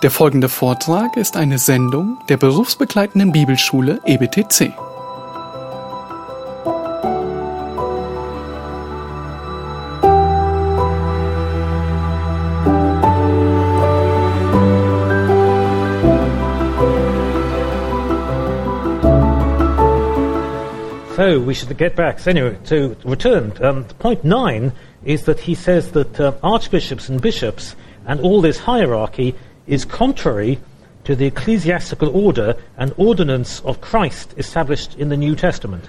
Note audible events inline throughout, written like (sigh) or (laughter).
Der folgende Vortrag ist eine Sendung der berufsbegleitenden Bibelschule EBTC. So we should get back. So anyway, to return, um, point nine is that he says that uh, archbishops and bishops and all this hierarchy is contrary to the ecclesiastical order and ordinance of Christ established in the New Testament.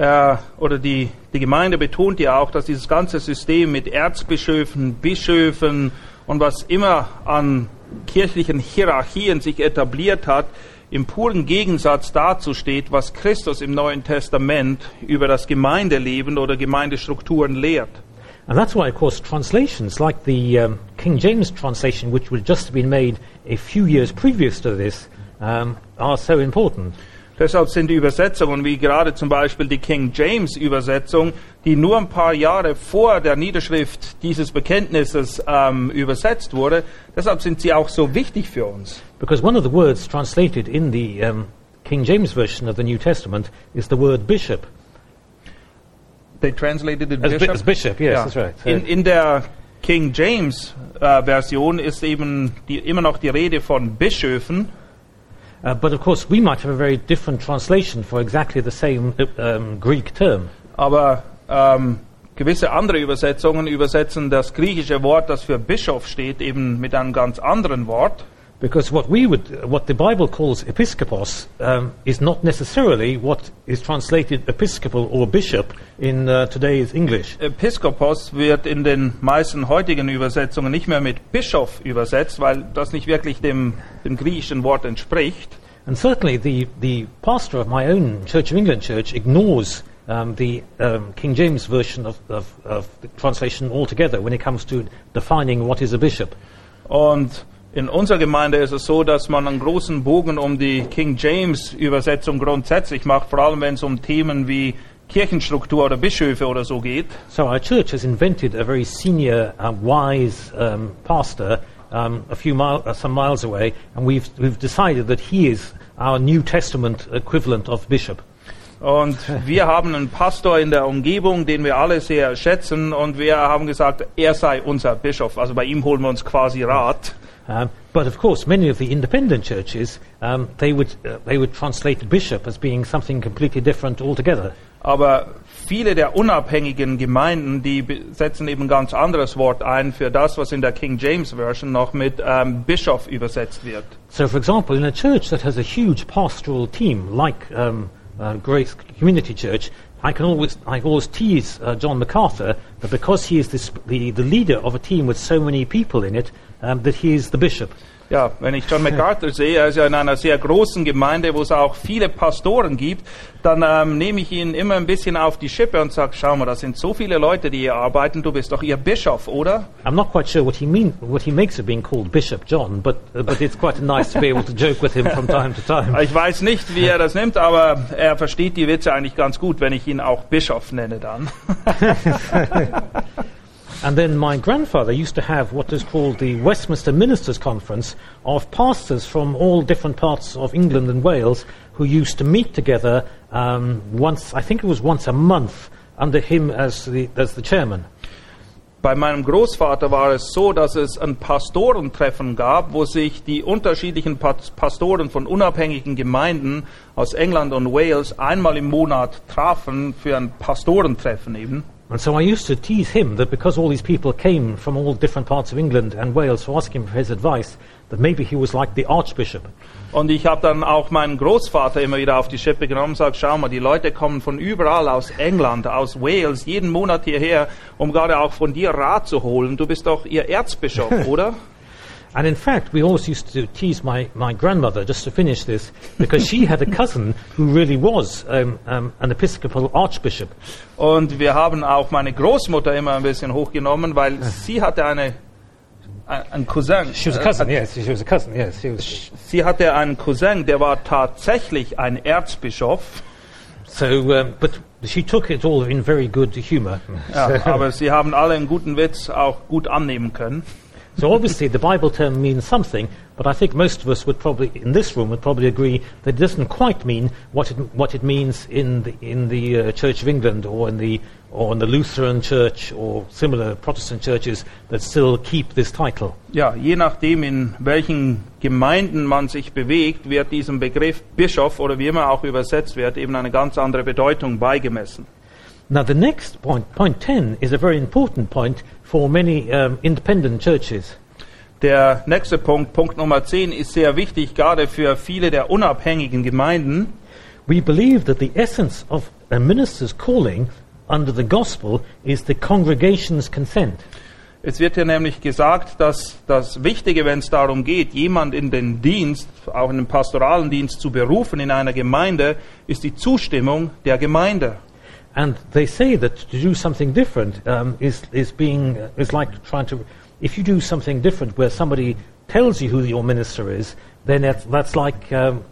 äh, oder die, die Gemeinde betont ja auch, dass dieses ganze System mit Erzbischöfen, Bischöfen und was immer an kirchlichen Hierarchien sich etabliert hat, im puren Gegensatz dazu steht, was Christus im Neuen Testament über das Gemeindeleben oder Gemeindestrukturen lehrt. And that's why, of course, translations like the um, King James translation, which would just have been made a few years previous to this, um, are so important. Deshalb sind die Übersetzungen, wie gerade zum Beispiel die King James Übersetzung, die nur ein paar Jahre vor der Niederschrift dieses Bekenntnisses ähm, übersetzt wurde, deshalb sind sie auch so wichtig für uns. Because one of the words translated in the um, King James version of the New Testament is the word bishop. They translated it As, bi- bishop. as bishop, yes, Ja. that's right. In, in der King James äh, Version ist eben die, immer noch die Rede von Bischöfen, Uh, but of course, we might have a very different translation for exactly the same uh, um, Greek term. aber ähm, gewisse andere Übersetzungen übersetzen das griechische Wort, das für Bischof steht, eben mit einem ganz anderen Wort. Because what we would, what the Bible calls episkopos, um, is not necessarily what is translated episcopal or bishop in uh, today's English. Episkopos wird in den meisten heutigen Übersetzungen nicht mehr mit Bischof übersetzt, weil das nicht wirklich dem, dem griechischen Wort entspricht. And certainly, the, the pastor of my own Church of England church ignores um, the um, King James version of, of, of the translation altogether when it comes to defining what is a bishop. Und in unserer Gemeinde ist es so, dass man einen großen Bogen um die King James Übersetzung grundsätzlich macht, vor allem wenn es um Themen wie Kirchenstruktur oder Bischöfe oder so geht. So our church has invented a very senior, uh, wise um, pastor um, a few mile, uh, some miles away, and we've, we've decided that he is our New Testament equivalent of bishop. Und wir haben einen Pastor in der Umgebung, den wir alle sehr schätzen, und wir haben gesagt, er sei unser Bischof. Also bei ihm holen wir uns quasi Rat. Um, but of course, many of the independent churches, um, they, would, uh, they would translate bishop as being something completely different altogether. Aber viele der unabhängigen Gemeinden, die setzen eben ein ganz anderes Wort ein für das, was in der King James Version noch mit ähm, Bischof übersetzt wird. So, for example, in a church that has a huge pastoral team, like um, uh, Grace Community Church, I can always, I always tease uh, John MacArthur that because he is this, the, the leader of a team with so many people in it, um, that he is the bishop. Ja, wenn ich John MacArthur sehe, er ist ja in einer sehr großen Gemeinde, wo es auch viele Pastoren gibt, dann ähm, nehme ich ihn immer ein bisschen auf die Schippe und sage, schau mal, das sind so viele Leute, die hier arbeiten, du bist doch ihr Bischof, oder? I'm not quite sure what he mean, what he makes of being called Bishop John, but uh, but it's quite nice to be able to joke with him from time to time. Ich weiß nicht, wie er das nimmt, aber er versteht die Witze eigentlich ganz gut, wenn ich ihn auch Bischof nenne dann. (laughs) And then my grandfather used to have what is called the Westminster Ministers' Conference of pastors from all different parts of England and Wales who used to meet together um, once, I think it was once a month, under him as the, as the chairman. Bei meinem Großvater war es so, dass es ein Pastorentreffen gab, wo sich die unterschiedlichen Pas- Pastoren von unabhängigen Gemeinden aus England und Wales einmal im Monat trafen für ein Pastorentreffen eben. And so I used to tease him that because all these people came from all different parts of England and Wales to ask him for his advice, that maybe he was like the Archbishop. Und ich habe dann auch meinen Großvater immer wieder auf die Schippe genommen und gesagt, schau mal, die Leute kommen von überall aus England, aus Wales, jeden Monat hierher, um gerade auch von dir Rat zu holen. Du bist doch ihr Erzbischof, (laughs) oder? And in fact, we always used to tease my, my grandmother, just to finish this, because she had a cousin who really was um, um, an Episcopal Archbishop. Und wir haben auch meine Großmutter immer ein bisschen hochgenommen, weil sie hatte eine, ein, einen Cousin. She was a cousin, yes, she was a cousin, yes. She was. Sie hatte einen Cousin, der war tatsächlich ein Erzbischof. So, um, but she took it all in very good humour. Ja, (laughs) aber sie haben alle einen guten Witz auch gut annehmen können. So obviously the Bible term means something, but I think most of us would probably, in this room, would probably agree that it doesn't quite mean what it, what it means in the, in the uh, Church of England or in the, or in the Lutheran Church or similar Protestant churches that still keep this title. Ja, je nachdem, in welchen Gemeinden man sich bewegt, wird diesem Begriff Bischof oder wie immer auch übersetzt wird, eben eine ganz andere Bedeutung beigemessen. Now the next point, point 10, is a very important point for many um, independent churches. Der nächste Punkt, Punkt Nummer 10, ist sehr wichtig, gerade für viele der unabhängigen Gemeinden. We believe that the essence of a minister's calling under the gospel is the congregation's consent. Es wird hier nämlich gesagt, dass das Wichtige, wenn es darum geht, jemand in den Dienst, auch in den pastoralen Dienst zu berufen in einer Gemeinde, ist die Zustimmung der Gemeinde. And they say that to do something different um, is, is, being, uh, is like trying to, if you do something different where somebody tells you who your minister is, then that's, that's like um,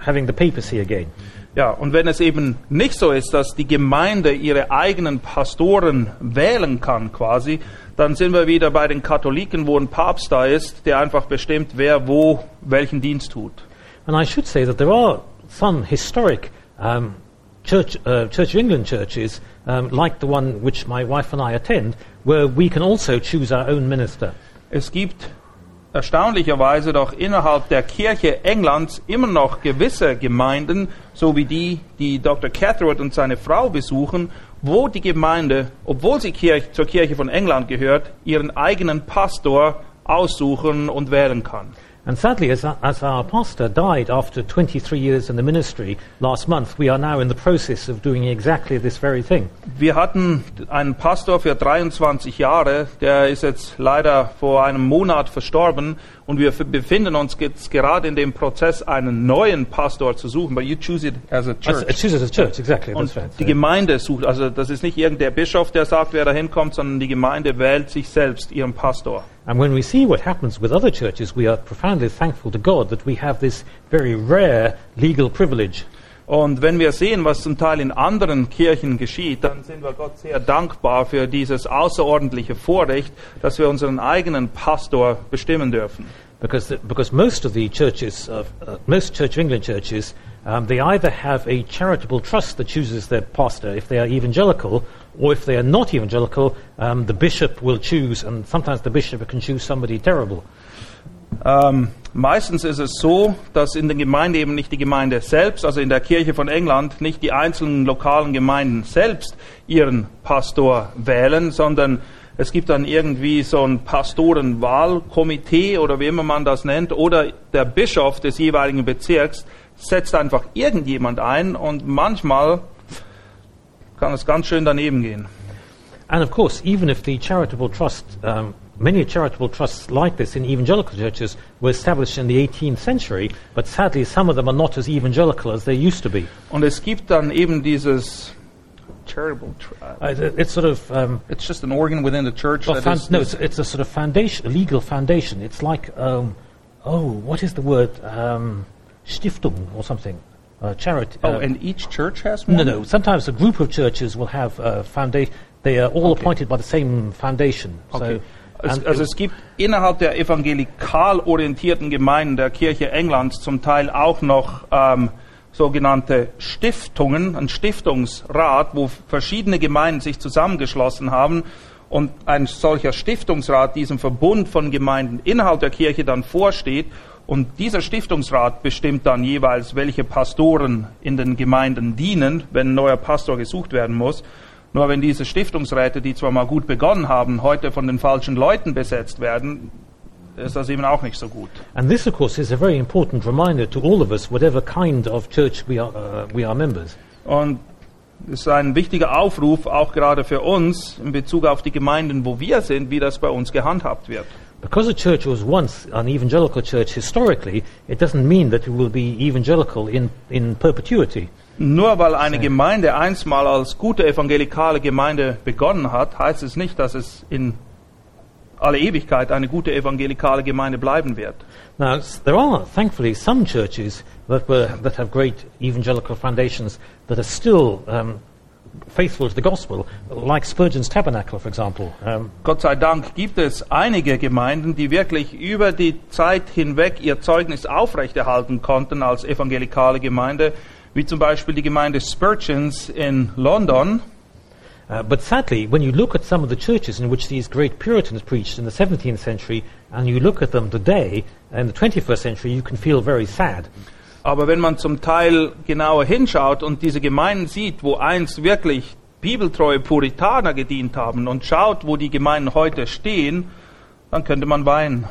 having the papacy again. Ja, und wenn es eben nicht so ist, dass die Gemeinde ihre eigenen Pastoren wählen kann quasi, dann sind wir wieder bei den Katholiken, wo ein Papst da ist, der einfach bestimmt, wer wo welchen Dienst tut. And I should say that there are some historic um, church, uh, Church of England churches, um, like the one which my wife and I attend, where we can also choose our own minister. Es gibt erstaunlicherweise doch innerhalb der Kirche Englands immer noch gewisse Gemeinden, so wie die, die Dr. Cathroyd und seine Frau besuchen, wo die Gemeinde, obwohl sie Kirche, zur Kirche von England gehört, ihren eigenen Pastor aussuchen und wählen kann. And sadly, as, as our pastor died after 23 years in the ministry last month, we are now in the process of doing exactly this very thing. Wir hatten einen Pastor für 23 Jahre, der ist jetzt leider vor einem Monat verstorben und wir befinden uns jetzt gerade in dem Prozess, einen neuen Pastor zu suchen. But you choose it as a I church. choose it as a church, exactly. Und right. die Gemeinde sucht, also das ist nicht irgendein Bischof, der sagt, wer da hinkommt, sondern die Gemeinde wählt sich selbst ihren Pastor. And when we see what happens with other churches, we are profoundly thankful to God that we have this very rare legal privilege. Und wenn wir sehen, was zum Teil in anderen Kirchen geschieht, dann sind wir Gott sehr dankbar für dieses außerordentliche Vorrecht, dass wir unseren eigenen Pastor bestimmen dürfen. Because, the, because most of the churches, of, uh, most Church of England churches, um, they either have a charitable trust that chooses their pastor if they are evangelical, or if they are not evangelical, um, the bishop will choose, and sometimes the bishop can choose somebody terrible. Ähm, meistens ist es so, dass in der Gemeinde eben nicht die Gemeinde selbst, also in der Kirche von England, nicht die einzelnen lokalen Gemeinden selbst ihren Pastor wählen, sondern es gibt dann irgendwie so ein Pastorenwahlkomitee oder wie immer man das nennt, oder der Bischof des jeweiligen Bezirks setzt einfach irgendjemand ein und manchmal kann es ganz schön daneben gehen. And of course, even if the charitable trust, um, many charitable trusts like this in evangelical churches were established in the 18th century, but sadly some of them are not as evangelical as they used to be. Und es gibt dann eben dieses charitable, tr- Uh, it's sort of um, it's just an organ within the church Well, no, it's, it's a sort of foundation, a legal foundation. It's like, um, oh, what is the word? Um, Stiftung or something. Uh, charity. Oh, uh, and each church has one? no, no. Sometimes a group of churches will have a foundation. They are all Okay. appointed by the same foundation. Okay. So, Es, also es gibt innerhalb der evangelikal orientierten Gemeinden der Kirche Englands zum Teil auch noch ähm, sogenannte Stiftungen, ein Stiftungsrat, wo verschiedene Gemeinden sich zusammengeschlossen haben und ein solcher Stiftungsrat diesem Verbund von Gemeinden innerhalb der Kirche dann vorsteht und dieser Stiftungsrat bestimmt dann jeweils, welche Pastoren in den Gemeinden dienen, wenn ein neuer Pastor gesucht werden muss. Nur wenn diese Stiftungsräte, die zwar mal gut begonnen haben, heute von den falschen Leuten besetzt werden, ist das eben auch nicht so gut. and this, of course, is a very important reminder to all of us, whatever kind of church we are, uh, we are members. Und es ist ein wichtiger Aufruf, auch gerade für uns, in Bezug auf die Gemeinden, wo wir sind, wie das bei uns gehandhabt wird. Because a church was once an evangelical church historically, it doesn't mean that it will be evangelical in, in perpetuity. Nur weil eine Gemeinde einstmal als gute evangelikale Gemeinde begonnen hat, heißt es nicht, dass es in alle Ewigkeit eine gute evangelikale Gemeinde bleiben wird. Now, there are, thankfully, some churches that, were, that have great evangelical foundations that are still um, faithful to the gospel, like Spurgeon's Tabernacle, for example. Um, Gott sei Dank gibt es einige Gemeinden, die wirklich über die Zeit hinweg ihr Zeugnis aufrechterhalten konnten als evangelikale Gemeinde, wie zum Beispiel die Gemeinde Spurgeons in London. uh, but sadly, when you look at some of the churches in which these great Puritans preached in the 17th century, and you look at them today in the 21st century, you can feel very sad. Aber wenn man zum Teil genauer hinschaut und diese Gemeinden sieht, wo einst wirklich bibeltreue Puritaner gedient haben und schaut, wo die Gemeinden heute stehen, dann könnte man weinen.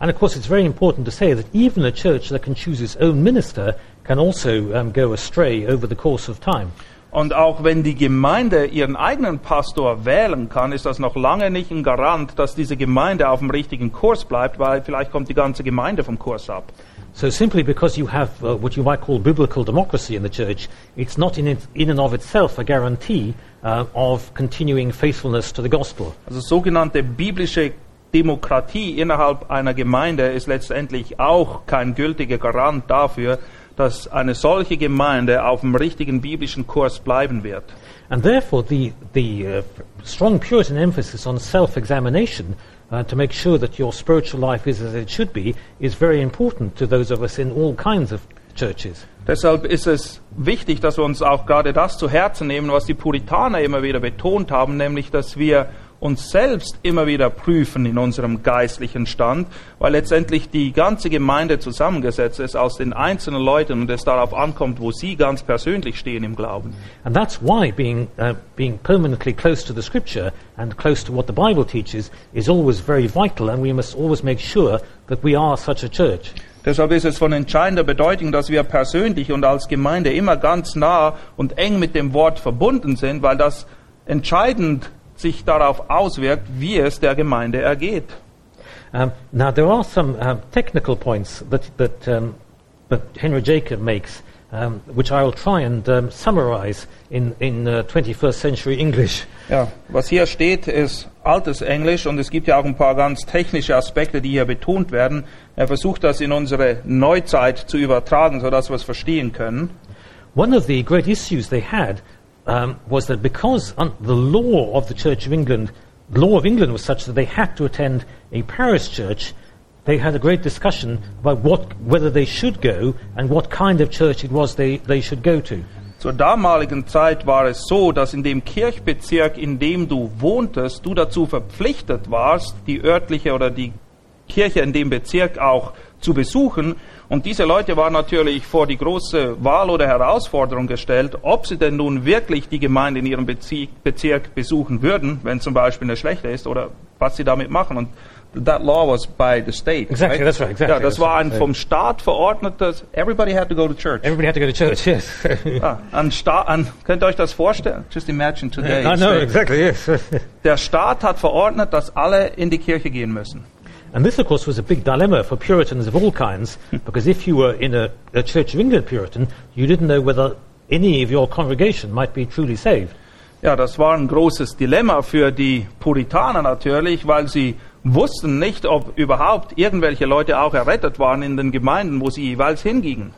And of course, it's very important to say that even a church that can choose its own minister can also um, go astray over the course of time. Und auch wenn die Gemeinde ihren eigenen Pastor wählen kann, ist das noch lange nicht ein Garant, dass diese Gemeinde auf dem richtigen Kurs bleibt, weil vielleicht kommt die ganze Gemeinde vom Kurs ab. So simply because you have uh, what you might call biblical democracy in the church, it's not in, it, in and of itself a guarantee uh, of continuing faithfulness to the gospel. Also sogenannte biblische Demokratie innerhalb einer Gemeinde ist letztendlich auch kein gültiger Garant dafür, dass eine solche Gemeinde auf dem richtigen biblischen Kurs bleiben wird. And therefore, the, the uh, strong Puritan emphasis on self examination uh, to make sure that your spiritual life is as it should be is very important to those of us in all kinds of churches. Deshalb ist es wichtig, dass wir uns auch gerade das zu Herzen nehmen, was die Puritaner immer wieder betont haben, nämlich dass wir uns selbst immer wieder prüfen in unserem geistlichen Stand, weil letztendlich die ganze Gemeinde zusammengesetzt ist aus den einzelnen Leuten und es darauf ankommt, wo sie ganz persönlich stehen im Glauben. And that's why being, uh, being permanently close to the scripture and close to what the Bible teaches is always very vital, and we must always make sure that we are such a church. Deshalb ist es von entscheidender Bedeutung, dass wir persönlich und als Gemeinde immer ganz nah und eng mit dem Wort verbunden sind, weil das entscheidend sich darauf auswirkt, wie es der Gemeinde ergeht. Um, now, there are some uh, technical points that, that, um, that Henry Jacob makes, um, which I will try and um, summarize in, in uh, 21st century English. Ja, was hier steht, ist altes Englisch und es gibt ja auch ein paar ganz technische Aspekte, die hier betont werden. Er versucht das in unsere Neuzeit zu übertragen, sodass wir es verstehen können. One of the great issues they had um, was that because un- the law of the Church of England, law of England was such that they had to attend a parish church, they had a great discussion about what, whether they should go and what kind of church it was they, they should go to. Zur damaligen Zeit war es so, dass in dem Kirchbezirk, in dem du wohntest, du dazu verpflichtet warst, die örtliche oder die Kirche in dem Bezirk auch zu besuchen. Und diese Leute waren natürlich vor die große Wahl oder Herausforderung gestellt, ob sie denn nun wirklich die Gemeinde in ihrem Bezirk besuchen würden, wenn zum Beispiel eine schlechte ist, oder was sie damit machen. Und that law was by the state. Exactly, that's right, exactly, Ja, das that's war right. ein vom Staat verordnetes, everybody had to go to church. Everybody had to go to church, yes. Ah, an Sta an, könnt ihr euch das vorstellen? Just imagine today. I know, exactly, yes. Der Staat hat verordnet, dass alle in die Kirche gehen müssen. And this, of course, was a big dilemma for Puritans of all kinds, because if you were in a, a Church of England Puritan, you didn't know whether any of your congregation might be truly saved. Ja, das war ein großes Dilemma für die Puritaner natürlich, weil sie wussten nicht, ob überhaupt irgendwelche Leute auch errettet waren in den Gemeinden, wo sie jeweils hingingen.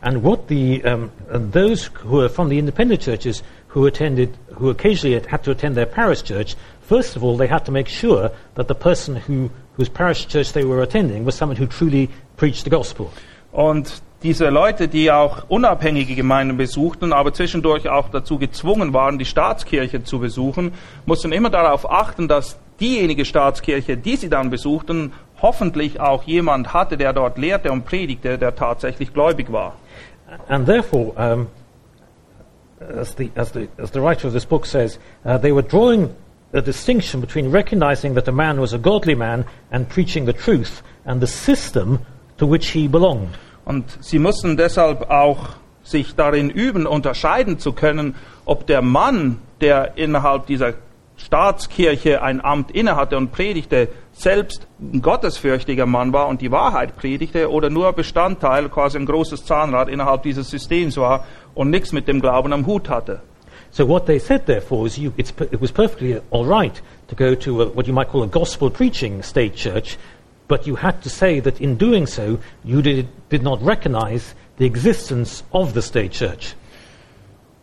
And what the um, and those who were from the independent churches who attended, who occasionally had to attend their parish church, first of all, they had to make sure that the person who, whose parish church they were attending was someone who truly preached the gospel. Und diese Leute, die auch unabhängige Gemeinden besuchten, aber zwischendurch auch dazu gezwungen waren, die Staatskirche zu besuchen, mussten immer darauf achten, dass diejenige Staatskirche, die sie dann besuchten, hoffentlich auch jemand hatte, der dort lehrte und predigte, der tatsächlich gläubig war. And therefore, um, as, the, as, the, as the writer of this book says, uh, they were drawing a distinction between recognizing that a man was a godly man and preaching the truth and the system to which he belonged. Und sie mussten deshalb auch sich darin üben, unterscheiden zu können, ob der Mann, der innerhalb dieser Staatskirche ein Amt innehatte und predigte, selbst ein gottesfürchtiger Mann war und die Wahrheit predigte oder nur Bestandteil, quasi ein großes Zahnrad innerhalb dieses Systems war und nichts mit dem Glauben am Hut hatte. So what they said, therefore, is you, it was perfectly all right to go to a, what you might call a gospel preaching state church, but you had to say that in doing so, you did, did not recognize the existence of the state church.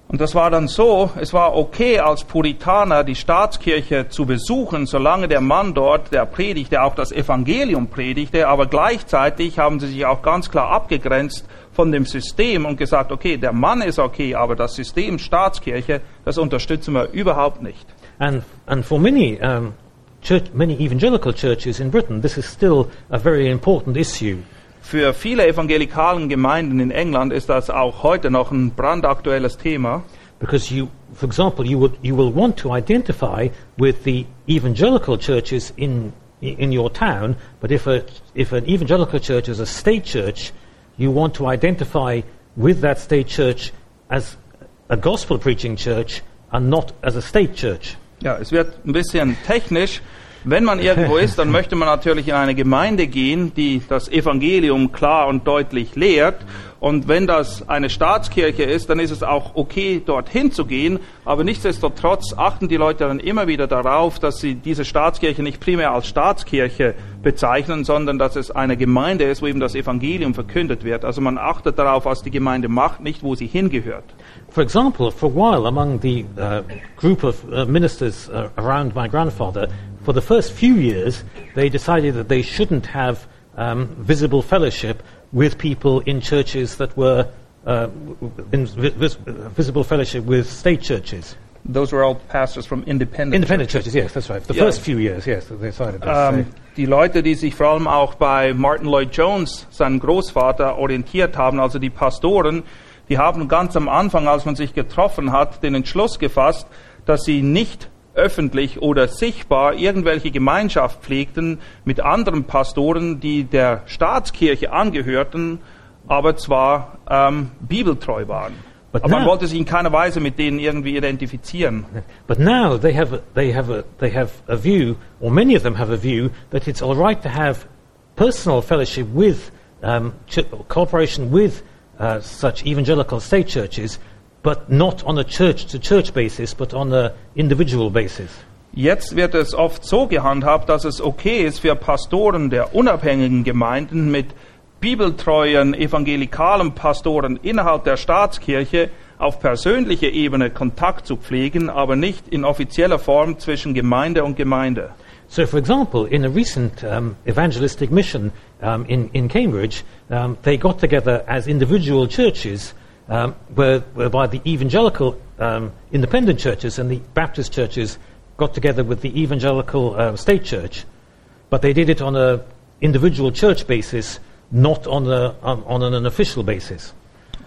Und das war dann so, es war okay als Puritaner die Staatskirche zu besuchen, solange der Mann dort, der predigte, auch das Evangelium predigte, aber gleichzeitig haben sie sich auch ganz klar abgegrenzt von dem System und gesagt, okay, der Mann ist okay, aber das System Staatskirche, das unterstützen wir überhaupt nicht. And, and for many, um, church, many evangelical churches in Britain, this is still a very important issue. Für viele evangelikalen Gemeinden in England ist das auch heute noch ein brandaktuelles Thema. Because you, for example, you will, you will want to identify with the evangelical churches in, in your town, but if, a, if an evangelical church is a state church, you want to identify with that state church as a gospel preaching church and not as a state church. Ja, es wird ein bisschen technisch. Wenn man irgendwo ist, dann möchte man natürlich in eine Gemeinde gehen, die das Evangelium klar und deutlich lehrt. Und wenn das eine Staatskirche ist, dann ist es auch okay, dorthin zu gehen. Aber nichtsdestotrotz achten die Leute dann immer wieder darauf, dass sie diese Staatskirche nicht primär als Staatskirche bezeichnen, sondern dass es eine Gemeinde ist, wo eben das Evangelium verkündet wird. Also man achtet darauf, was die Gemeinde macht, nicht wo sie hingehört. For example, for a while among the uh, group of uh, ministers uh, around my grandfather, for the first few years, they decided that they shouldn't have um, visible fellowship with people in churches that were uh, in vi- vis- visible fellowship with state churches. Those were all pastors from independent. Independent churches, yes, that's right. The Yeah. first few years, yes, they decided this. Ähm, die Leute, die sich vor allem auch bei Martin Lloyd Jones, seinem Großvater, orientiert haben, also die Pastoren, die haben ganz am Anfang, als man sich getroffen hat, den Entschluss gefasst, dass sie nicht öffentlich oder sichtbar irgendwelche Gemeinschaft pflegten mit anderen Pastoren, die der Staatskirche angehörten, aber zwar ähm, bibeltreu waren. But aber man now- wollte sich in keiner Weise mit denen irgendwie identifizieren. But now they have a, they have a, they have a view, or many of them have a view, that it's all right to have personal fellowship with um, cooperation with uh, such evangelical state churches, but not on a church-to-church basis, but on a individual basis. Jetzt wird es oft so gehandhabt, dass es okay ist für Pastoren der unabhängigen Gemeinden mit bibeltreuen evangelikalen Pastoren innerhalb der Staatskirche auf persönlicher Ebene Kontakt zu pflegen, aber nicht in offizieller Form zwischen Gemeinde und Gemeinde. So, for example, in a recent um, evangelistic mission um, in, in Cambridge, um, they got together as individual churches, um, where, whereby the evangelical um, independent churches and the Baptist churches got together with the evangelical uh, state church, but they did it on a individual church basis, not on, a, on, on an official basis.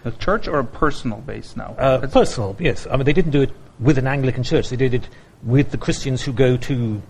A church or a personal base now? Uh, personal, yes. I mean, they didn't do it with an Anglican church. They did it with the Christians who go to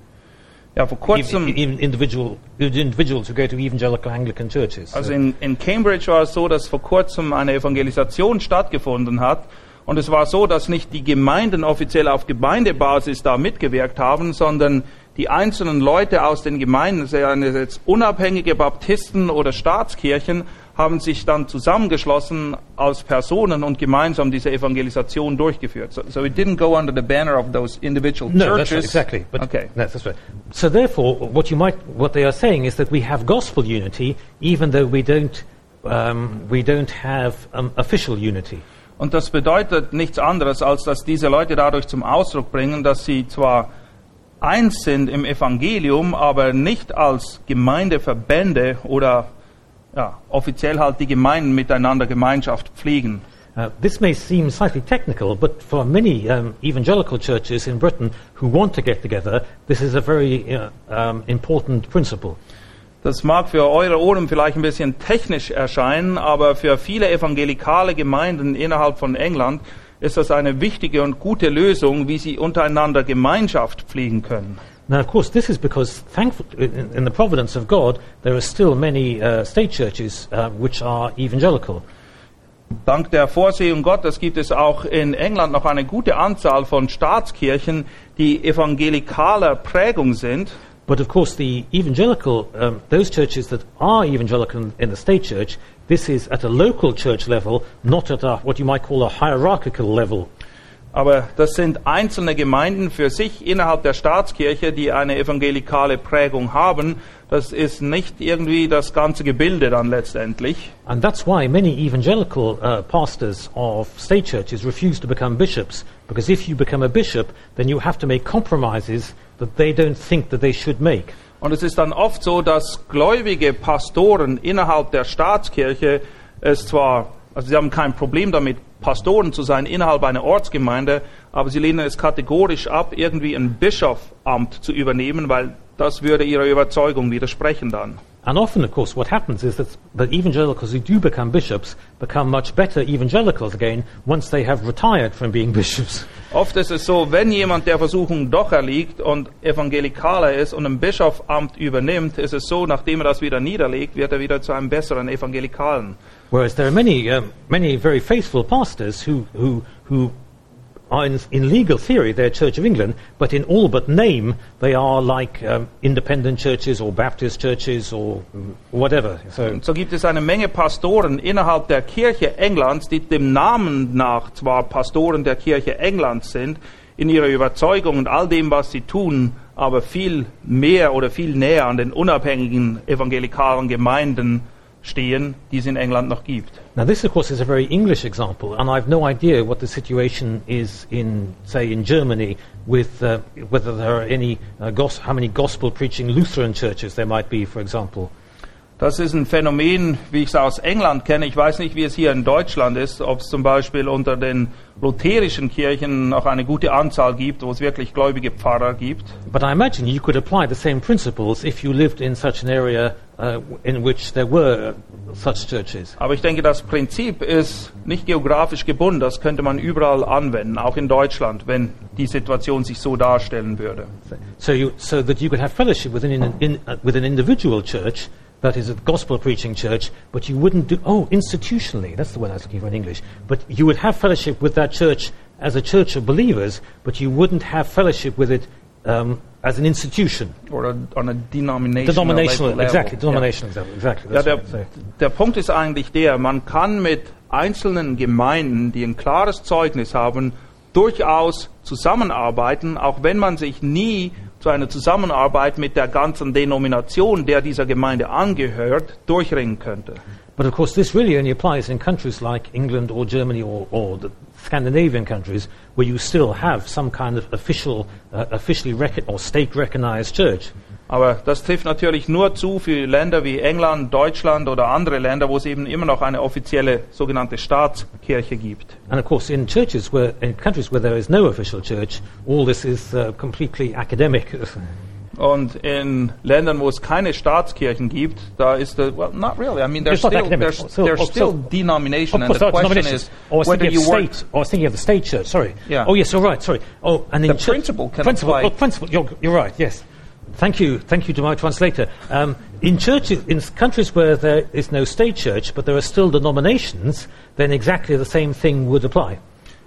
ja, vor kurzem, ev- individual individuals who go to evangelical Anglican churches. Also So- in, in Cambridge war es so, dass vor kurzem eine Evangelisation stattgefunden hat. Und es war so, dass nicht die Gemeinden offiziell auf Gemeindebasis da mitgewirkt haben, sondern die einzelnen Leute aus den Gemeinden, seien es jetzt unabhängige Baptisten oder Staatskirchen, haben sich dann zusammengeschlossen als Personen und gemeinsam diese Evangelisation durchgeführt. So, so it didn't go under the banner of those individual no, churches. that's right, exactly. But okay. no, that's right. So therefore, what you might, what they are saying is that we have gospel unity, even though we don't, um, we don't have um, official unity. Und das bedeutet nichts anderes, als dass diese Leute dadurch zum Ausdruck bringen, dass sie zwar eins sind im Evangelium, aber nicht als Gemeindeverbände oder ja, offiziell halt die Gemeinden miteinander Gemeinschaft pflegen. Uh, this may seem slightly technical, but for many um, evangelical churches in Britain who want to get together, this is a very uh, um, important principle. Das mag für eure Ohren vielleicht ein bisschen technisch erscheinen, aber für viele evangelikale Gemeinden innerhalb von England ist das eine wichtige und gute Lösung, wie sie untereinander Gemeinschaft pflegen können. Now, of course, this is because, thankfully, in, in the providence of God, there are still many uh, state churches uh, which are evangelical. Dank der Vorsehung Gottes gibt es auch in England noch eine gute Anzahl von Staatskirchen, die evangelikaler Prägung sind. But of course, the evangelical, um, those churches that are evangelical in the state church, this is at a local church level, not at a, what you might call a hierarchical level. Aber das sind einzelne Gemeinden für sich innerhalb der Staatskirche, die eine evangelikale Prägung haben. Das ist nicht irgendwie das ganze Gebilde dann letztendlich. And that's why many evangelical uh, pastors of state churches refuse to become bishops, because if you become a bishop, then you have to make compromises that they don't think that they should make. Und es ist dann oft so, dass gläubige Pastoren innerhalb der Staatskirche es zwar, also sie haben kein Problem damit, Pastoren zu sein innerhalb einer Ortsgemeinde, aber sie lehnen es kategorisch ab, irgendwie ein Bischofamt zu übernehmen, weil das würde ihrer Überzeugung widersprechen dann. And often, of course, what happens is that the evangelicals who do become bishops become much better evangelicals again once they have retired from being (laughs) bishops. Oft ist es so, wenn jemand der Versuchung doch erliegt und Evangelikaler ist und ein Bischofamt übernimmt, ist es so, nachdem er das wieder niederlegt, wird er wieder zu einem besseren Evangelikalen. Whereas there are many, um, many very faithful pastors who, who, who in, legal theory they're Church of England, but in all but name they are like um, independent churches or Baptist churches or mm, whatever. So, so gibt es eine Menge Pastoren innerhalb der Kirche Englands, die dem Namen nach zwar Pastoren der Kirche Englands sind, in ihrer Überzeugung und all dem, was sie tun, aber viel mehr oder viel näher an den unabhängigen evangelikalen Gemeinden stehen, die es in England noch gibt. Now, this, of course, is a very English example, and I've no idea what the situation is in, say, in Germany, with uh, whether there are any, uh, how many gospel preaching Lutheran churches there might be, for example. Das ist ein Phänomen, wie ich es aus England kenne. Ich weiß nicht, wie es hier in Deutschland ist, ob es zum Beispiel unter den lutherischen Kirchen noch eine gute Anzahl gibt, wo es wirklich gläubige Pfarrer gibt. But I imagine you could apply the same principles if you lived in such an area uh, in which there were such churches. Aber ich denke, das Prinzip ist nicht geografisch gebunden. Das könnte man überall anwenden, auch in Deutschland, wenn die Situation sich so darstellen würde. So, you, so that you could have fellowship within an, in, uh, with an individual church, that is a gospel preaching church, but you wouldn't do, oh, institutionally, that's the word I was looking for in English, but you would have fellowship with that church as a church of believers, but you wouldn't have fellowship with it um, as an institution. Oder on a denominational, Denominational, level. exactly, denominational, exactly, exactly. Ja, der, der Punkt ist eigentlich der, man kann mit einzelnen Gemeinden, die ein klares Zeugnis haben, durchaus zusammenarbeiten, auch wenn man sich nie zu einer Zusammenarbeit mit der ganzen Denomination, der dieser Gemeinde angehört, durchringen könnte. But of course, this really only applies in countries like England or Germany or, or the Scandinavian countries, where you still have some kind of official, uh, officially or state-recognized church. Aber das trifft natürlich nur zu für Länder wie England, Deutschland oder andere Länder, wo es eben immer noch eine offizielle sogenannte Staatskirche gibt. And of course, in churches where, in countries where there is no official church, all this is uh, completely academic. (laughs) Und in Ländern, wo es keine Staatskirchen gibt, da ist the well, not really. I mean, there's still there's, So- there's oh, still so- denomination, Of and course, the question is Oh, whether you work. state. Oh, I was thinking of the state church. Sorry. Yeah. Oh, yes, you're right. Sorry. Oh, and in The principle can principle. apply. Oh, principle. You're, you're right. Yes. Thank you. Thank you to my translator. Um, in churches, in countries where there is no state church, but there are still denominations, then exactly the same thing would apply.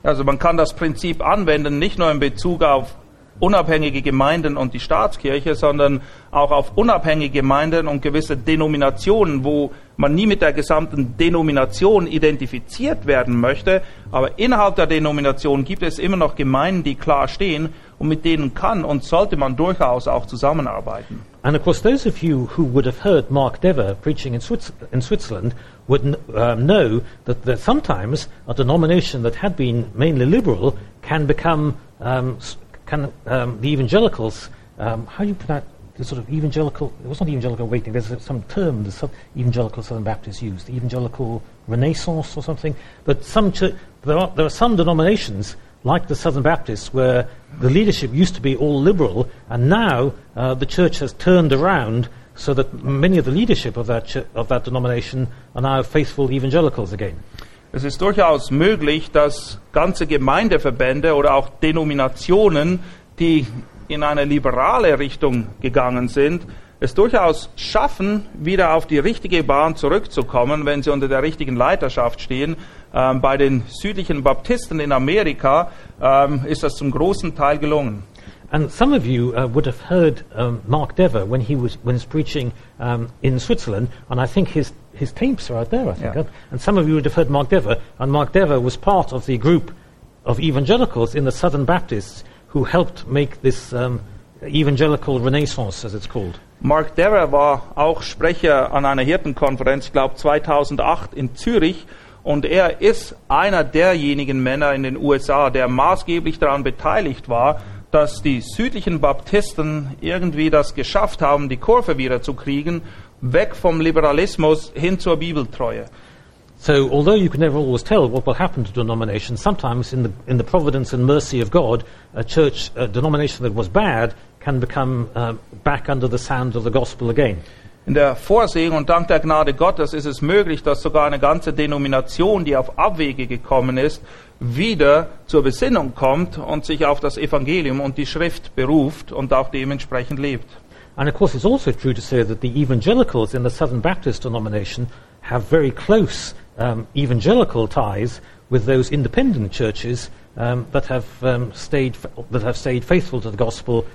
Also man kann das Prinzip anwenden, nicht nur in Bezug auf unabhängige Gemeinden und die Staatskirche, sondern auch auf unabhängige Gemeinden und gewisse Denominationen, wo man nie mit der gesamten Denomination identifiziert werden möchte. Aber innerhalb der Denomination gibt es immer noch Gemeinden, die klar stehen und mit denen kann und sollte man durchaus auch zusammenarbeiten. And of course, those of you who would have heard Mark Dever preaching in, Switzerland would um, know that, that sometimes a denomination that had been mainly liberal can become, um, um, the evangelicals, um, how do you pronounce the sort of evangelical, it was not evangelical awakening, there's some term the sub- evangelical Southern Baptists used, the evangelical renaissance or something, But some church, there, are, there are some denominations like the Southern Baptists, where the leadership used to be all liberal, and now uh, the church has turned around so that many of the leadership of that, ch- of that denomination are now faithful evangelicals again. Es ist durchaus möglich, dass ganze Gemeindeverbände oder auch Denominationen, die in eine liberale Richtung gegangen sind, es durchaus schaffen, wieder auf die richtige Bahn zurückzukommen, wenn sie unter der richtigen Leiterschaft stehen. Ähm, bei den südlichen Baptisten in Amerika ähm, ist das zum großen Teil gelungen. And some of you uh, would have heard um, Mark Dever when he was when he was preaching um, in Switzerland, and I think his his tapes are out there. I think, Yeah. and some of you would have heard Mark Dever, and Mark Dever was part of the group of evangelicals in the Southern Baptists who helped make this um, evangelical renaissance, as it's called. Mark Dever war auch Sprecher an einer Hirtenkonferenz, ich glaube 2008 in Zürich. Und er ist einer derjenigen Männer in den USA, der maßgeblich daran beteiligt war, dass die südlichen Baptisten irgendwie das geschafft haben, die Kurve wieder zu kriegen, weg vom Liberalismus hin zur Bibeltreue. So, although you can never always tell what will happen to denominations, sometimes in the, in the providence and mercy of God, a church, a denomination that was bad, can become uh, back under the sound of the gospel again. In der Vorsehung und dank der Gnade Gottes ist es möglich, dass sogar eine ganze Denomination, die auf Abwege gekommen ist, wieder zur Besinnung kommt und sich auf das Evangelium und die Schrift beruft und auch dementsprechend lebt. And of course, it's also true to say that the evangelicals in the Southern Baptist denomination have very close um, evangelical ties with those independent churches um, that have um, stayed that have stayed faithful to the gospel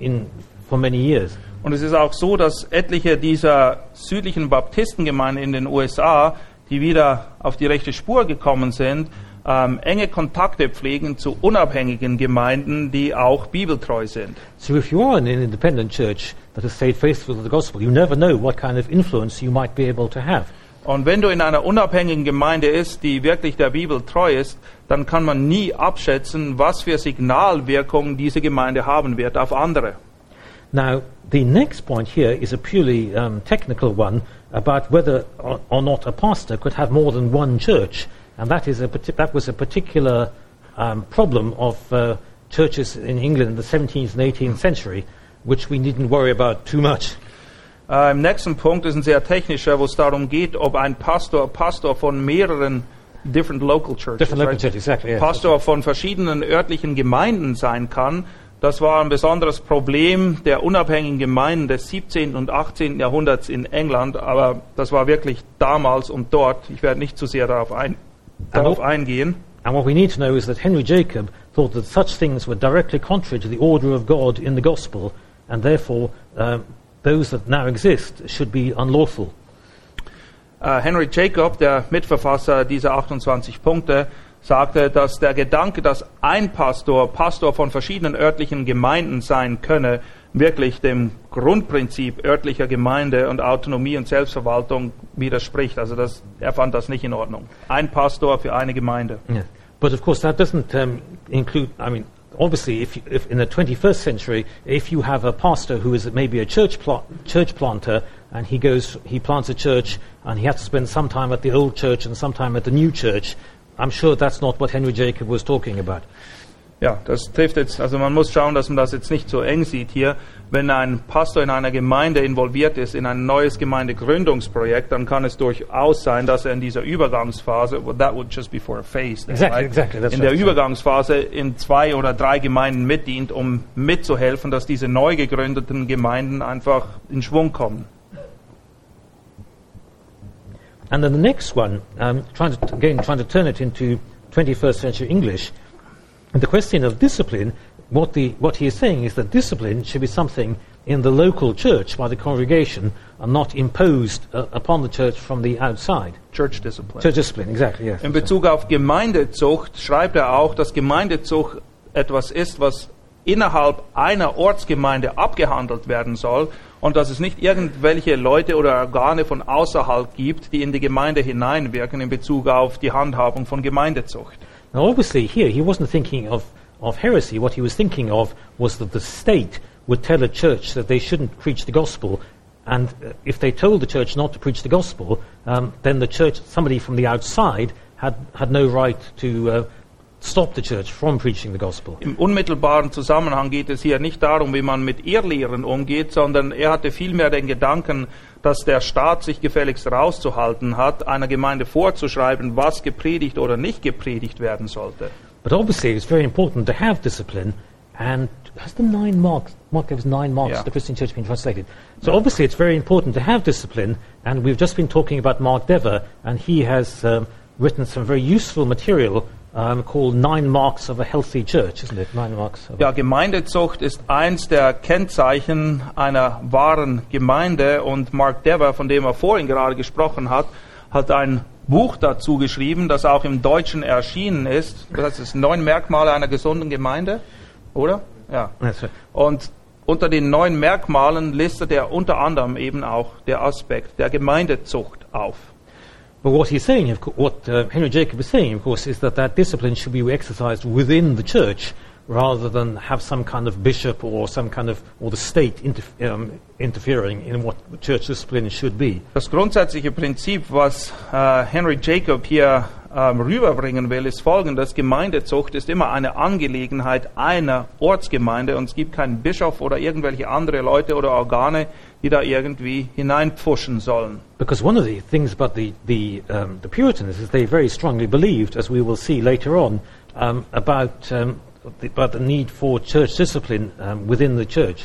in for many years. Und es ist auch so, dass etliche dieser südlichen Baptistengemeinden in den USA, die wieder auf die rechte Spur gekommen sind, ähm, enge Kontakte pflegen zu unabhängigen Gemeinden, die auch bibeltreu sind. So if you are in an independent church that has stayed faithful to the gospel, you never know what kind of influence you might be able to have. Und wenn du in einer unabhängigen Gemeinde ist, die wirklich der Bibel treu ist, dann kann man nie abschätzen, was für Signalwirkung diese Gemeinde haben wird auf andere. Now, the next point here is a purely um, technical one about whether or, or not a pastor could have more than one church, and that is a that was a particular um, problem of uh, churches in England in the 17th and 18th century, which we needn't worry about too much. Äh, Im nächsten Punkt ist ein sehr technischer, wo es darum geht, ob ein Pastor Pastor von mehreren different local churches, Different local right? churches, exactly. Yes. Pastor von verschiedenen örtlichen Gemeinden sein kann. Das war ein besonderes Problem der unabhängigen Gemeinden des 17. und 18. Jahrhunderts in England, aber das war wirklich damals und dort. Ich werde nicht zu sehr darauf, ein, darauf eingehen. And what we need to know is that Henry Jacob thought that such things were directly contrary to the order of God in the gospel, and therefore um, those that now exist should be unlawful. Äh, Henry Jacob, der Mitverfasser dieser 28 Punkte, sagte, dass der Gedanke, dass ein Pastor Pastor von verschiedenen örtlichen Gemeinden sein könne, wirklich dem Grundprinzip örtlicher Gemeinde und Autonomie und Selbstverwaltung widerspricht. Also das, er fand das nicht in Ordnung. Ein Pastor für eine Gemeinde. Yeah. But of course, that doesn't um, include, I mean, obviously, if, you, if in the 21st century, if you have a pastor who is maybe a church, pla- church planter and he goes, he plants a church and he has to spend some time at the old church and some time at the new church, I'm sure that's not what Henry Jacob was talking about. Ja, das trifft jetzt, also man muss schauen, dass man das jetzt nicht so eng sieht hier. Wenn ein Pastor in einer Gemeinde involviert ist, in ein neues Gemeindegründungsprojekt, dann kann es durchaus sein, dass er in dieser Übergangsphase, well, that would just be for a phase, Exactly, exactly, that's in der right. Übergangsphase in zwei oder drei Gemeinden mitdient, um mitzuhelfen, dass diese neu gegründeten Gemeinden einfach in Schwung kommen. And then the next one, um, trying to, again, trying to turn it into 21st century English, the question of discipline, what, the, what he is saying is that discipline should be something in the local church by the congregation and not imposed uh, upon the church from the outside. Church Discipline. Church discipline, exactly, yes. In Bezug auf Gemeindezucht schreibt er auch, dass Gemeindezucht etwas ist, was innerhalb einer Ortsgemeinde abgehandelt werden soll und dass es nicht irgendwelche Leute oder Organe von außerhalb gibt, die in die Gemeinde hineinwirken in Bezug auf die Handhabung von Gemeindezucht. Now, obviously, here he wasn't thinking of, of heresy. What he was thinking of was that the state would tell a church that they shouldn't preach the gospel. And uh, if they told the church not to preach the gospel, um, then the church, somebody from the outside, had, had no right to uh, stop the church from preaching the gospel. Im unmittelbaren Zusammenhang geht es hier nicht darum, wie man mit Irrlehren umgeht, sondern er hatte vielmehr den Gedanken, dass der Staat sich gefälligst rauszuhalten hat, einer Gemeinde vorzuschreiben, was gepredigt oder nicht gepredigt werden sollte. But obviously, it's very important to have discipline. And has the nine marks, Mark gives nine marks Yeah. the Christian church been translated? So obviously, it's very important to have discipline. And we've just been talking about Mark Dever, and he has um, written some very useful material um, called Nine Marks of a Healthy Church, isn't it? Nine Marks. Of Ja, Gemeindezucht ist eins der Kennzeichen einer wahren Gemeinde und Mark Dever, von dem er vorhin gerade gesprochen hat, hat ein Buch dazu geschrieben, das auch im Deutschen erschienen ist. Das ist neun Merkmale einer gesunden Gemeinde, oder? Ja. Und unter den neun Merkmalen listet er unter anderem eben auch der Aspekt der Gemeindezucht auf. But what he's saying, of course, what uh, Henry Jacob is saying, of course, is that that discipline should be exercised within the church rather than have some kind of bishop or some kind of, or the state interf- um, interfering in what church discipline should be. Das grundsätzliche Prinzip, was äh, Henry Jacob hier ähm, rüberbringen will, ist folgendes. Gemeindezucht ist immer eine Angelegenheit einer Ortsgemeinde und es gibt keinen Bischof oder irgendwelche andere Leute oder Organe, die da irgendwie hineinpfuschen sollen. Because one of the things about the, the, um, the Puritans is they very strongly believed, as we will see later on, um, about, um, the, about the need for church discipline within the church.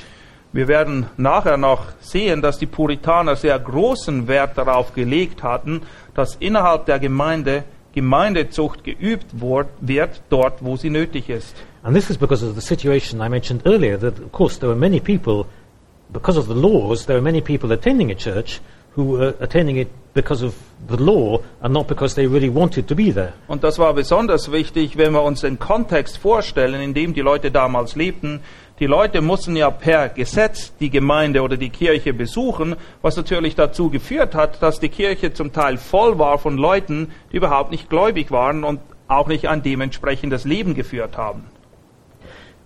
Wir werden nachher noch sehen, dass die Puritaner sehr großen Wert darauf gelegt hatten, dass innerhalb der Gemeinde Gemeindezucht geübt wird, dort wo sie nötig ist. And this is because of the situation I mentioned earlier, that of course there were many people, because of the laws, there were many people attending a church who were attending it because of the law and not because they really wanted to be there. Und das war besonders wichtig, wenn wir uns den Kontext vorstellen, in dem die Leute damals lebten. Die Leute mussten ja per Gesetz die Gemeinde oder die Kirche besuchen, was natürlich dazu geführt hat, dass die Kirche zum Teil voll war von Leuten, die überhaupt nicht gläubig waren und auch nicht ein dementsprechendes Leben geführt haben.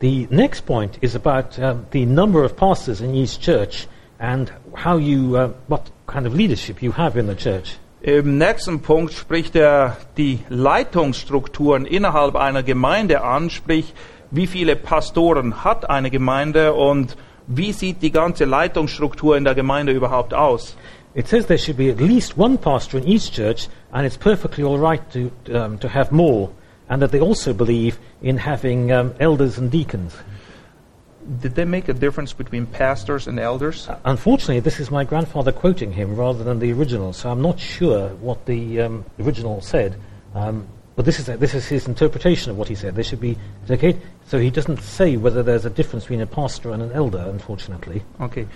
The next point is about um, the number of pastors in each church and how you, uh, what kind of leadership you have in the church. Im nächsten Punkt spricht er die Leitungsstrukturen innerhalb einer Gemeinde an, sprich, wie viele Pastoren hat eine Gemeinde und wie sieht die ganze Leitungsstruktur in der Gemeinde überhaupt aus. It says there should be at least one pastor in each church, and it's perfectly all right to, um, to have more, and that they also believe in having um, elders and deacons. Did they make a difference between pastors and elders? Unfortunately, this is my grandfather quoting him rather than the original, so I'm not sure what the um, original said. But this is, this is his interpretation of what he said. There should be, okay, so he doesn't say whether there's a difference between a pastor and an elder, unfortunately. Okay.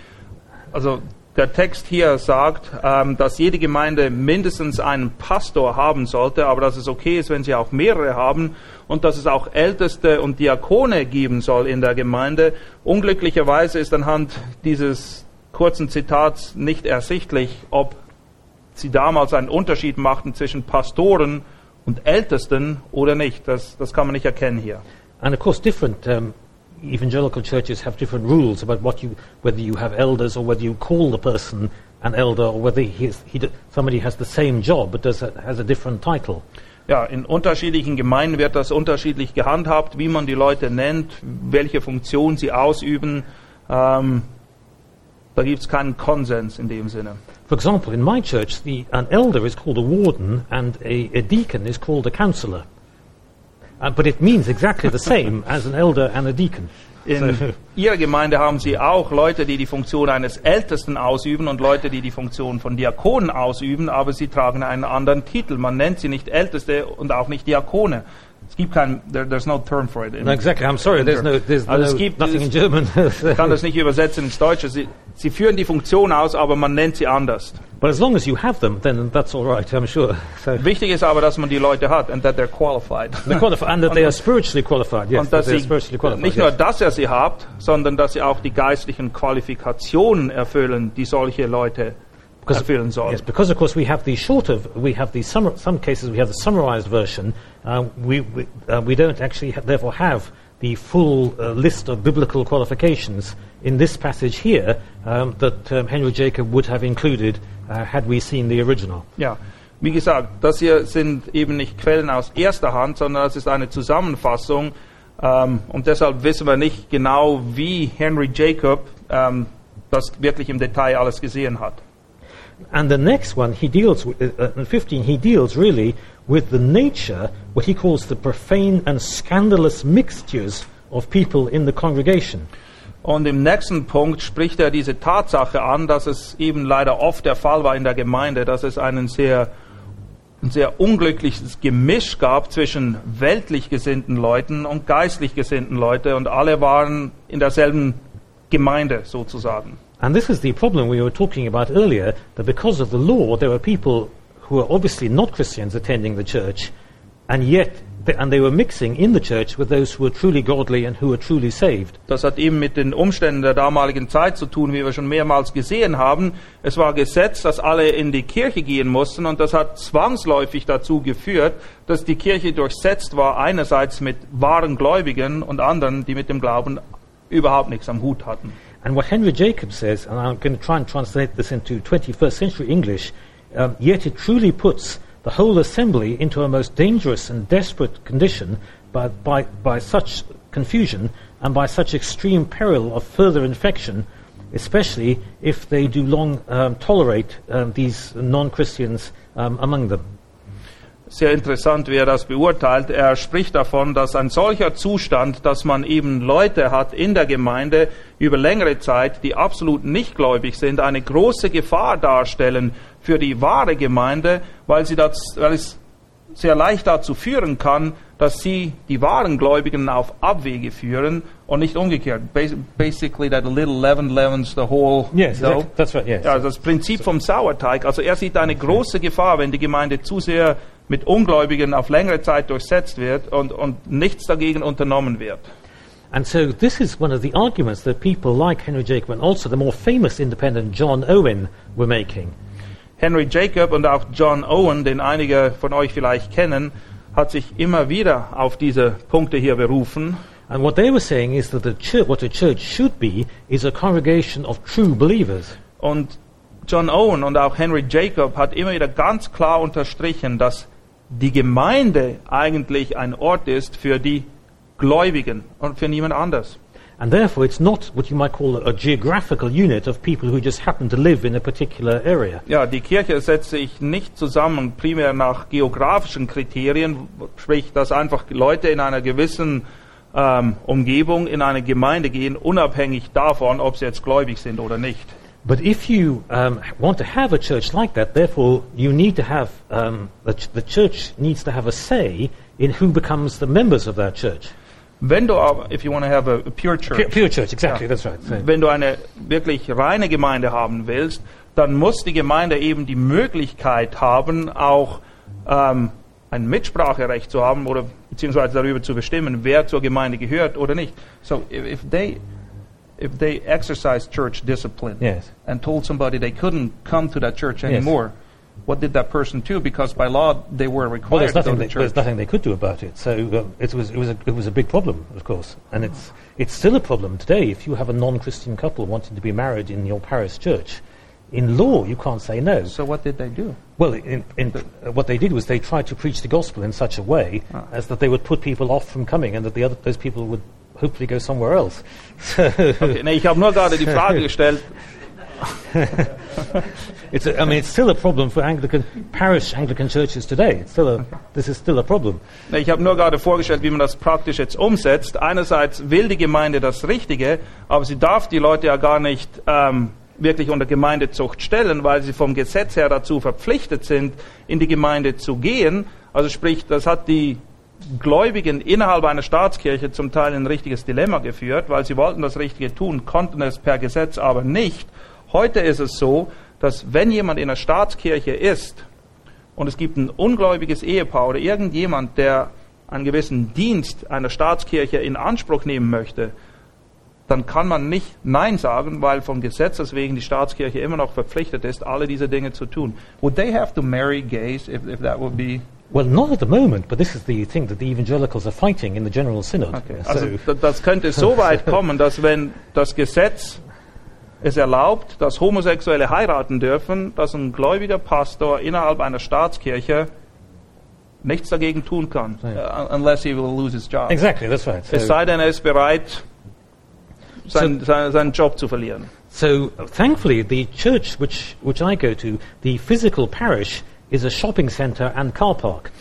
Also der Text hier sagt, ähm, dass jede Gemeinde mindestens einen Pastor haben sollte, aber dass es okay ist, wenn sie auch mehrere haben und dass es auch Älteste und Diakone geben soll in der Gemeinde. Unglücklicherweise ist anhand dieses kurzen Zitats nicht ersichtlich, ob sie damals einen Unterschied machten zwischen Pastoren und Ältesten oder nicht. Das, das kann man nicht erkennen hier. And of course, different um, evangelical churches have different rules about what you, whether you have elders or whether you call the person an elder or whether he is, he, somebody has the same job but does has a different title. Ja, in unterschiedlichen Gemeinden wird das unterschiedlich gehandhabt, wie man die Leute nennt, welche Funktion sie ausüben. Ähm, da gibt es keinen Konsens in dem Sinne. For example, in my church, the, an elder is called a warden and a, a deacon is called a counsellor. Uh, but it means exactly the same as an elder and a deacon. In So- (laughs) Ihrer Gemeinde haben Sie auch Leute, die die Funktion eines Ältesten ausüben und Leute, die die Funktion von Diakonen ausüben, aber sie tragen einen anderen Titel. Man nennt sie nicht Älteste und auch nicht Diakone. Es gibt kein, there, there's no term for it. in- No, exactly. I'm sorry. There's no, there's Also es no, gibt- nothing in es- German. Ich kann das nicht übersetzen ins Deutsche. Sie, sie führen die Funktion aus, aber man nennt sie anders. but as long as you have them, then that's all right. I'm sure. So Wichtig ist aber, dass man die Leute hat and that they're qualified. they're qualified, and that they are (laughs) spiritually qualified. Yes, Und dass sie qualified. nicht yes. nur, dass er sie habt, sondern dass sie auch die geistlichen Qualifikationen erfüllen, die solche Leute erfüllen sollen. Yes, because of course we have the shorter, we have the summar, some cases we have the summarized version. Uh, we we, uh, we don't actually ha- therefore have the full uh, list of biblical qualifications in this passage here um, that um, Henry Jacob would have included uh, had we seen the original. Ja, wie gesagt, das hier sind eben nicht Quellen aus erster Hand, sondern das ist eine Zusammenfassung. Ähm, und deshalb wissen wir nicht genau, wie Henry Jacob ähm, das wirklich im Detail alles gesehen hat. And the next one he deals with, uh, uh, 15, he deals really with the nature, what he calls the profane and scandalous mixtures of people in the congregation. Und im nächsten Punkt spricht er diese Tatsache an, dass es eben leider oft der Fall war in der Gemeinde, dass es einen sehr, ein sehr unglückliches Gemisch gab zwischen weltlich gesinnten Leuten und geistlich gesinnten Leuten und alle waren in derselben Gemeinde sozusagen. And this is the problem we were talking about earlier, that because of the law, there were people who are obviously not Christians attending the church, and yet, and they were mixing in the church with those who were truly godly and who were truly saved. Das hat eben mit den Umständen der damaligen Zeit zu tun, wie wir schon mehrmals gesehen haben. Es war Gesetz, dass alle in die Kirche gehen mussten und das hat zwangsläufig dazu geführt, dass die Kirche durchsetzt war, einerseits mit wahren Gläubigen und anderen, die mit dem Glauben überhaupt nichts am Hut hatten. And what Henry Jacobs says, and I'm going to try and translate this into 21st century English, um, yet it truly puts the whole assembly into a most dangerous and desperate condition by, by, by such confusion and by such extreme peril of further infection, especially if they do long um, tolerate um, these non Christians um, among them. Sehr interessant, wie er das beurteilt. Er spricht davon, dass ein solcher Zustand, dass man eben Leute hat in der Gemeinde über längere Zeit, die absolut nicht gläubig sind, eine große Gefahr darstellen für die wahre Gemeinde, weil, sie das, weil es sehr leicht dazu führen kann, dass sie die wahren Gläubigen auf Abwege führen und nicht umgekehrt. Basically, that a little leaven leavens the whole Yes, dough. exactly. that's right, yes. Ja, das Prinzip vom Sauerteig. Also er sieht eine große Gefahr, wenn die Gemeinde zu sehr mit Ungläubigen auf längere Zeit durchsetzt wird und, und nichts dagegen unternommen wird. And so this is one of the arguments that people like Henry Jacob and also the more famous independent John Owen were making. Henry Jacob und auch John Owen, den einige von euch vielleicht kennen, hat sich immer wieder auf diese Punkte hier berufen. And what they were saying is that the church, what a church should be is a congregation of true believers. Und John Owen und auch Henry Jacob hat immer wieder ganz klar unterstrichen, dass die Gemeinde eigentlich ein Ort ist für die Gläubigen und für niemand anders. And therefore, it's not what you might call a, geographical unit of people who just happen to live in a particular area. Ja, die Kirche setzt sich nicht zusammen primär nach geografischen Kriterien, sprich, dass einfach Leute in einer gewissen ähm, Umgebung in eine Gemeinde gehen, unabhängig davon, ob sie jetzt gläubig sind oder nicht. But if you um, want to have a church like that, therefore you need to have um, the, ch- the church needs to have a say in who becomes the members of that church. Wenn du if you want to have a, a pure church, Pure, pure church, exactly. Ja. That's right. So- wenn du eine wirklich reine Gemeinde haben willst, dann muss die Gemeinde eben die Möglichkeit haben, auch ähm, ein Mitspracherecht zu haben oder beziehungsweise darüber zu bestimmen, wer zur Gemeinde gehört oder nicht. So if they if they exercised church discipline Yes. and told somebody they couldn't come to that church Yes. anymore, what did that person do? Because by law they were Well, required there's to go nothing, to they, church. there's nothing they could do about it. So um, it was, it was, a, it was a big problem, of course, and it's, it's still a problem today. If you have a non-Christian couple wanting to be married in your parish church, in law you can't say no. So what did they do? Well, in, in, uh, what they did was they tried to preach the gospel in such a way Ah. as that they would put people off from coming, and that the other, those people would hopefully go somewhere else. (laughs) Okay, nee, ich habe nur gerade die Frage gestellt, (laughs) it's a, I mean, it's still a problem for Anglican parish Anglican churches today. It's still a, this is still a problem. Nee, Ich habe nur gerade vorgestellt, wie man das praktisch jetzt umsetzt. Einerseits will die Gemeinde das Richtige, aber sie darf die Leute ja gar nicht ähm, wirklich unter Gemeindezucht stellen, weil sie vom Gesetz her dazu verpflichtet sind, in die Gemeinde zu gehen. Also sprich, das hat die Gläubigen innerhalb einer Staatskirche zum Teil in ein richtiges Dilemma geführt, weil sie wollten das Richtige tun, konnten es per Gesetz aber nicht. Heute ist es so, dass wenn jemand in der Staatskirche ist, und es gibt ein ungläubiges Ehepaar oder irgendjemand, der einen gewissen Dienst einer Staatskirche in Anspruch nehmen möchte, dann kann man nicht Nein sagen, weil vom Gesetzes wegen die Staatskirche immer noch verpflichtet ist, alle diese Dinge zu tun. Would they have to marry gays if, if that would be... Well, not at the moment, but this is the thing that the evangelicals are fighting in the General Synod. Okay. So- Also das könnte so weit (laughs) kommen, dass wenn das Gesetz es erlaubt, dass Homosexuelle heiraten dürfen, dass ein gläubiger Pastor innerhalb einer Staatskirche nichts dagegen tun kann, uh, unless he will lose his job. exactly, that's right. Es So, sei denn, er ist bereit, sein, sein, seinen Job zu verlieren. so thankfully, the church which, which I go to, the physical parish, is a shopping centre and car park.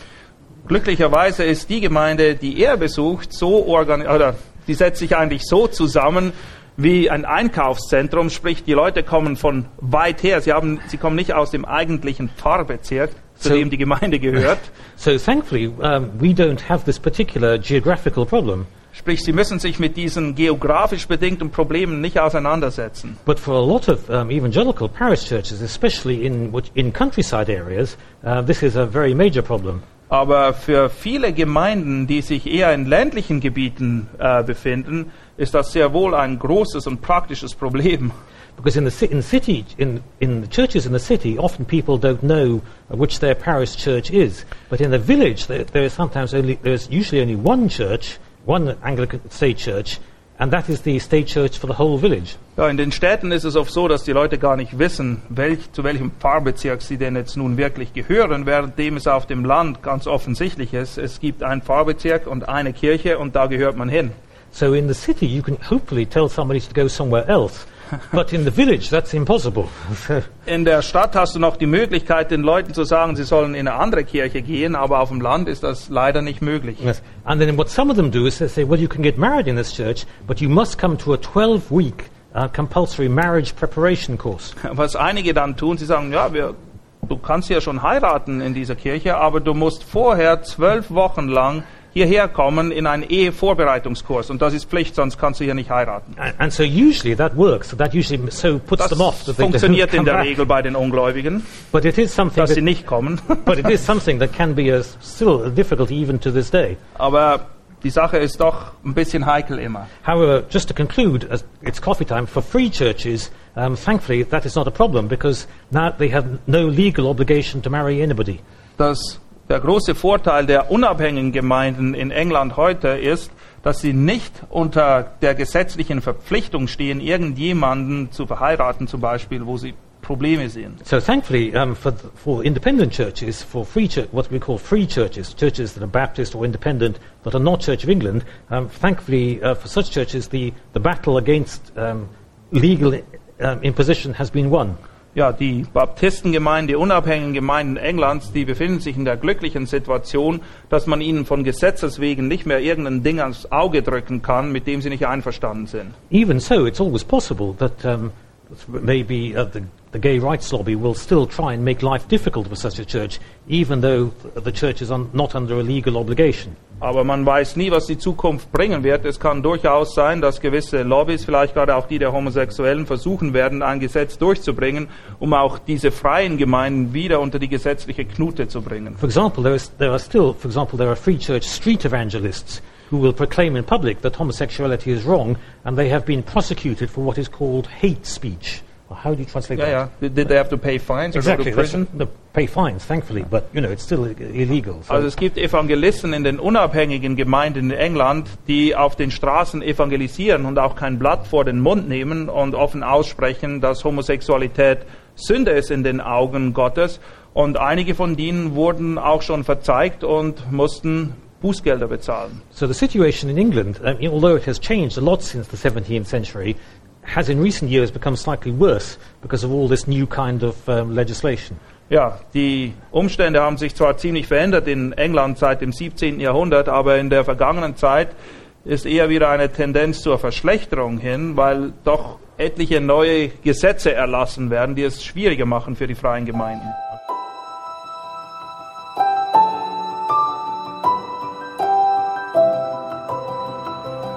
Glücklicherweise ist die Gemeinde, die er besucht, so organisiert, oder die setzt sich eigentlich so zusammen wie ein Einkaufszentrum, sprich die Leute kommen von weit her, sie, haben, sie kommen nicht aus dem eigentlichen Pfarrbezirk, zu So- dem die Gemeinde gehört. (laughs) So thankfully, um, we don't have this particular geographical problem. Sprich, sie müssen sich mit diesen geografisch bedingten Problemen nicht auseinandersetzen. But for a lot of um, evangelical parish churches, especially in, in countryside areas, uh, this is a very major problem. Aber für viele Gemeinden, die sich eher in ländlichen Gebieten äh, befinden, ist das sehr wohl ein großes und praktisches Problem. Because in the, in, city, in, in the churches in the city, often people don't know uh, which their parish church is. But in the village, there, there is sometimes only, there's usually only one church, one Anglican state church, and that is the state church for the whole village. Ja, in den Städten ist es oft so, dass die Leute gar nicht wissen, welch, zu welchem Pfarrbezirk sie denn jetzt nun wirklich gehören, währenddem es auf dem Land ganz offensichtlich ist. Es gibt einen Pfarrbezirk und eine Kirche und da gehört man hin. So in the city, you can hopefully tell somebody to go somewhere else. (laughs) but in the village, that's impossible. (laughs) In der Stadt hast du noch die Möglichkeit, den Leuten zu sagen, sie sollen in eine andere Kirche gehen, aber auf dem Land ist das leider nicht möglich. yes. And then what some of them do is they say, well, you can get married in this church, but you must come to a 12 week uh, compulsory marriage preparation course. (laughs) Was einige dann tun, sie sagen, ja, wir, du kannst ja schon heiraten in dieser Kirche, aber du musst vorher zwölf Wochen lang hierher kommen in einen Ehevorbereitungskurs und das ist Pflicht, sonst kannst du hier nicht heiraten. And, and so usually that works. So that usually so puts Das them off. That they don't funktioniert in der back. Regel bei den Ungläubigen, But it is something dass sie that, nicht kommen. (laughs) but it is something that can be a, still a difficulty even to this day. Aber die Sache ist doch ein bisschen heikel immer. However, just to conclude, it's coffee time, for free churches, um, thankfully that is not a problem because now they have no legal obligation to marry anybody. dass der große Vorteil der unabhängigen Gemeinden in England heute ist, dass sie nicht unter der gesetzlichen Verpflichtung stehen, irgendjemanden zu verheiraten, zum Beispiel, wo sie Probleme sehen. So thankfully, um, for, th- for independent churches, for free church, what we call free churches, churches that are Baptist or independent that are not Church of England, um, thankfully uh, for such churches, the, the battle against um, legal imposition has been won. Ja, die Baptistengemeinden, die unabhängigen Gemeinden Englands, die befinden sich in der glücklichen Situation, dass man ihnen von Gesetzes wegen nicht mehr irgendein Ding ans Auge drücken kann, mit dem sie nicht einverstanden sind. Even so, it's always possible that um, maybe uh, the, the gay rights lobby will still try and make life difficult for such a church, even though the church is un- not under a legal obligation. Aber man weiß nie, was die Zukunft bringen wird. Es kann durchaus sein, dass gewisse Lobbys, vielleicht gerade auch die der Homosexuellen, versuchen werden, ein Gesetz durchzubringen, um auch diese freien Gemeinden wieder unter die gesetzliche Knute zu bringen. For example, there, is, there are still, for example, there are free church street evangelists who will proclaim in public that homosexuality is wrong, and they have been prosecuted for what is called hate speech. Well, how do you translate Ja, that? ja. Did they have to pay fines or Exactly. go to prison? They pay fines, thankfully, but you know it's still illegal. So Also es gibt Evangelisten in den unabhängigen Gemeinden in England, die auf den Straßen evangelisieren und auch kein Blatt vor den Mund nehmen und offen aussprechen, dass Homosexualität Sünde ist in den Augen Gottes. Und einige von denen wurden auch schon verzeigt und mussten Bußgelder bezahlen. So the situation in England, although it has changed a lot since the 17th century, has in recent years become slightly worse because of all this new kind of um, legislation. Ja, die Umstände haben sich zwar ziemlich verändert in England seit dem 17. Jahrhundert, aber in der vergangenen Zeit ist eher wieder eine Tendenz zur Verschlechterung hin, weil doch etliche neue Gesetze erlassen werden, die es schwieriger machen für die freien Gemeinden.